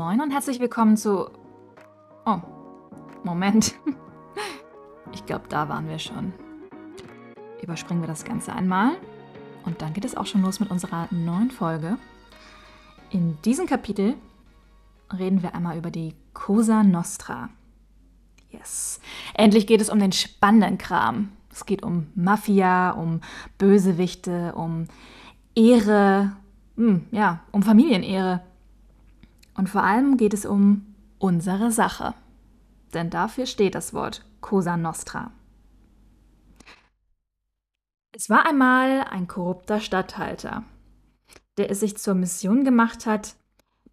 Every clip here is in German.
Moin und herzlich willkommen zu. Oh, Moment. Ich glaube, da waren wir schon. Überspringen wir das Ganze einmal. Und dann geht es auch schon los mit unserer neuen Folge. In diesem Kapitel reden wir einmal über die Cosa Nostra. Yes. Endlich geht es um den spannenden Kram. Es geht um Mafia, um Bösewichte, um Ehre, hm, ja, um Familienehre. Und vor allem geht es um unsere Sache. Denn dafür steht das Wort Cosa Nostra. Es war einmal ein korrupter Statthalter, der es sich zur Mission gemacht hat,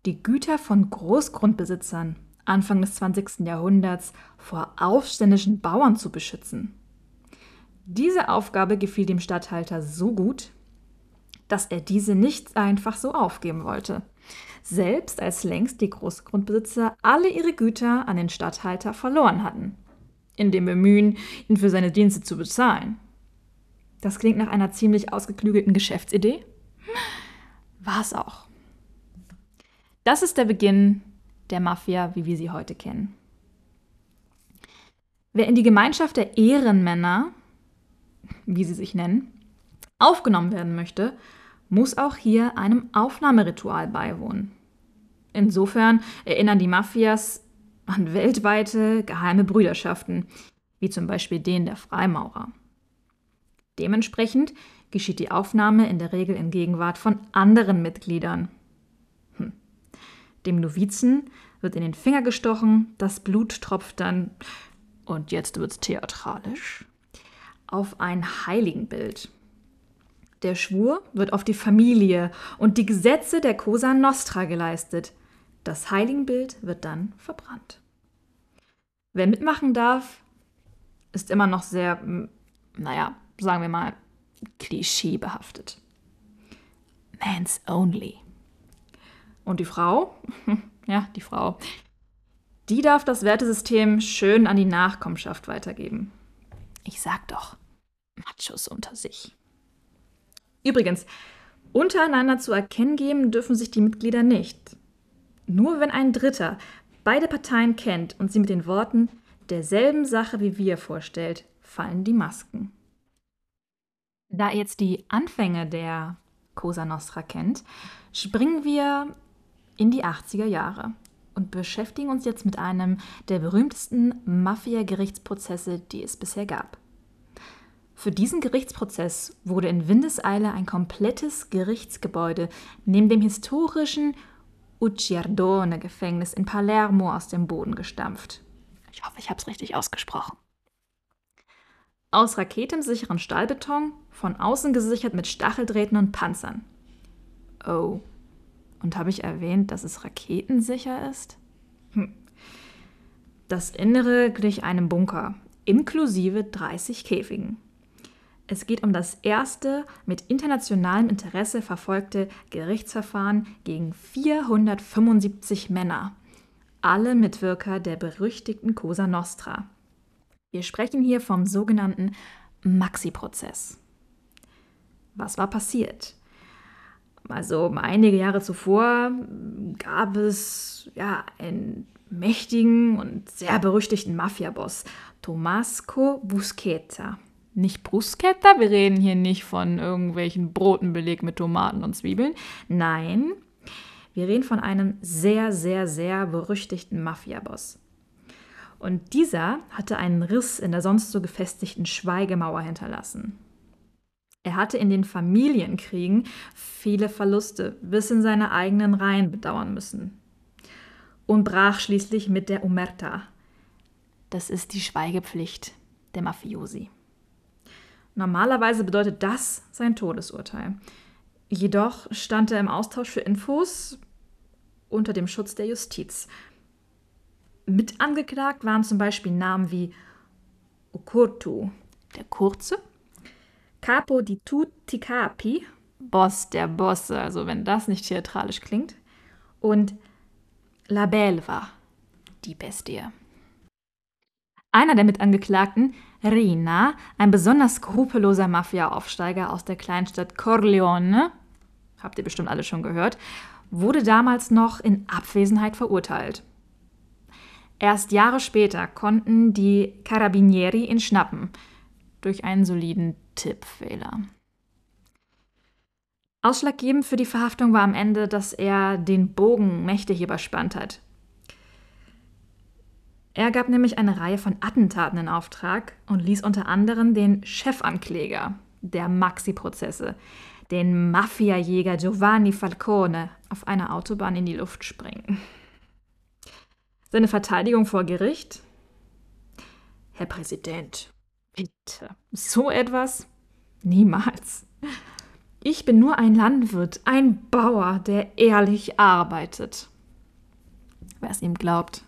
die Güter von Großgrundbesitzern Anfang des 20. Jahrhunderts vor aufständischen Bauern zu beschützen. Diese Aufgabe gefiel dem Statthalter so gut, dass er diese nicht einfach so aufgeben wollte, selbst als längst die Großgrundbesitzer alle ihre Güter an den Statthalter verloren hatten, in dem Bemühen, ihn für seine Dienste zu bezahlen. Das klingt nach einer ziemlich ausgeklügelten Geschäftsidee. War es auch. Das ist der Beginn der Mafia, wie wir sie heute kennen. Wer in die Gemeinschaft der Ehrenmänner, wie sie sich nennen, aufgenommen werden möchte, muss auch hier einem Aufnahmeritual beiwohnen. Insofern erinnern die Mafias an weltweite geheime Brüderschaften, wie zum Beispiel den der Freimaurer. Dementsprechend geschieht die Aufnahme in der Regel in Gegenwart von anderen Mitgliedern. Hm. Dem Novizen wird in den Finger gestochen, das Blut tropft dann, und jetzt wird's theatralisch, auf ein Heiligenbild. Der Schwur wird auf die Familie und die Gesetze der Cosa Nostra geleistet. Das Heiligenbild wird dann verbrannt. Wer mitmachen darf, ist immer noch sehr, naja, sagen wir mal, klischeebehaftet. Man's only. Und die Frau, ja, die Frau, die darf das Wertesystem schön an die Nachkommenschaft weitergeben. Ich sag doch, Machos unter sich. Übrigens, untereinander zu erkennen geben dürfen sich die Mitglieder nicht. Nur wenn ein Dritter beide Parteien kennt und sie mit den Worten derselben Sache wie wir vorstellt, fallen die Masken. Da ihr jetzt die Anfänge der Cosa Nostra kennt, springen wir in die 80er Jahre und beschäftigen uns jetzt mit einem der berühmtesten Mafia-Gerichtsprozesse, die es bisher gab. Für diesen Gerichtsprozess wurde in Windeseile ein komplettes Gerichtsgebäude neben dem historischen Ucciardone-Gefängnis in Palermo aus dem Boden gestampft. Ich hoffe, ich habe es richtig ausgesprochen. Aus raketensicheren Stahlbeton, von außen gesichert mit Stacheldrähten und Panzern. Oh, und habe ich erwähnt, dass es raketensicher ist? Hm. Das Innere glich einem Bunker, inklusive 30 Käfigen. Es geht um das erste mit internationalem Interesse verfolgte Gerichtsverfahren gegen 475 Männer, alle Mitwirker der berüchtigten Cosa Nostra. Wir sprechen hier vom sogenannten Maxi-Prozess. Was war passiert? Also einige Jahre zuvor gab es ja einen mächtigen und sehr berüchtigten Mafiaboss, Tomasco Busqueta nicht Bruschetta, wir reden hier nicht von irgendwelchen Broten belegt mit Tomaten und Zwiebeln. Nein, wir reden von einem sehr, sehr, sehr berüchtigten Mafiaboss. Und dieser hatte einen Riss in der sonst so gefestigten Schweigemauer hinterlassen. Er hatte in den Familienkriegen viele Verluste bis in seine eigenen Reihen bedauern müssen. Und brach schließlich mit der Omerta. Das ist die Schweigepflicht der Mafiosi. Normalerweise bedeutet das sein Todesurteil. Jedoch stand er im Austausch für Infos unter dem Schutz der Justiz. Mit angeklagt waren zum Beispiel Namen wie Okurtu, der Kurze, Capo di tutti capi, Boss der Bosse, also wenn das nicht theatralisch klingt, und La Belva, die Bestie. Einer der Mitangeklagten, Rina, ein besonders skrupelloser Mafia-Aufsteiger aus der Kleinstadt Corleone, habt ihr bestimmt alle schon gehört, wurde damals noch in Abwesenheit verurteilt. Erst Jahre später konnten die Carabinieri ihn schnappen, durch einen soliden Tippfehler. Ausschlaggebend für die Verhaftung war am Ende, dass er den Bogen mächtig überspannt hat. Er gab nämlich eine Reihe von Attentaten in Auftrag und ließ unter anderem den Chefankläger der Maxi-Prozesse, den Mafiajäger Giovanni Falcone, auf einer Autobahn in die Luft springen. Seine Verteidigung vor Gericht? Herr Präsident, bitte, so etwas? Niemals. Ich bin nur ein Landwirt, ein Bauer, der ehrlich arbeitet. Wer es ihm glaubt.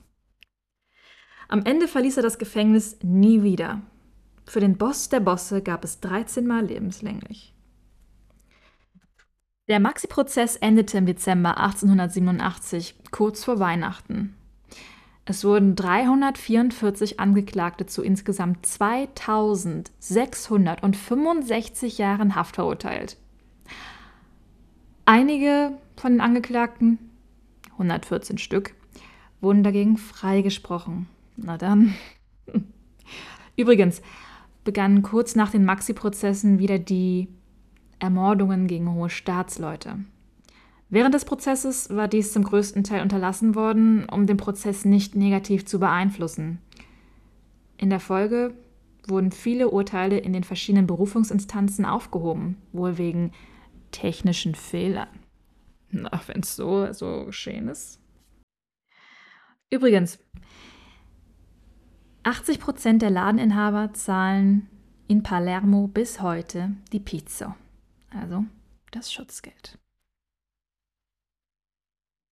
Am Ende verließ er das Gefängnis nie wieder. Für den Boss der Bosse gab es 13 Mal lebenslänglich. Der Maxi-Prozess endete im Dezember 1887, kurz vor Weihnachten. Es wurden 344 Angeklagte zu insgesamt 2665 Jahren Haft verurteilt. Einige von den Angeklagten, 114 Stück, wurden dagegen freigesprochen. Na dann. Übrigens begannen kurz nach den Maxi-Prozessen wieder die Ermordungen gegen hohe Staatsleute. Während des Prozesses war dies zum größten Teil unterlassen worden, um den Prozess nicht negativ zu beeinflussen. In der Folge wurden viele Urteile in den verschiedenen Berufungsinstanzen aufgehoben, wohl wegen technischen Fehlern. Na, wenn es so, so geschehen ist. Übrigens, 80 Prozent der Ladeninhaber zahlen in Palermo bis heute die Pizza, also das Schutzgeld.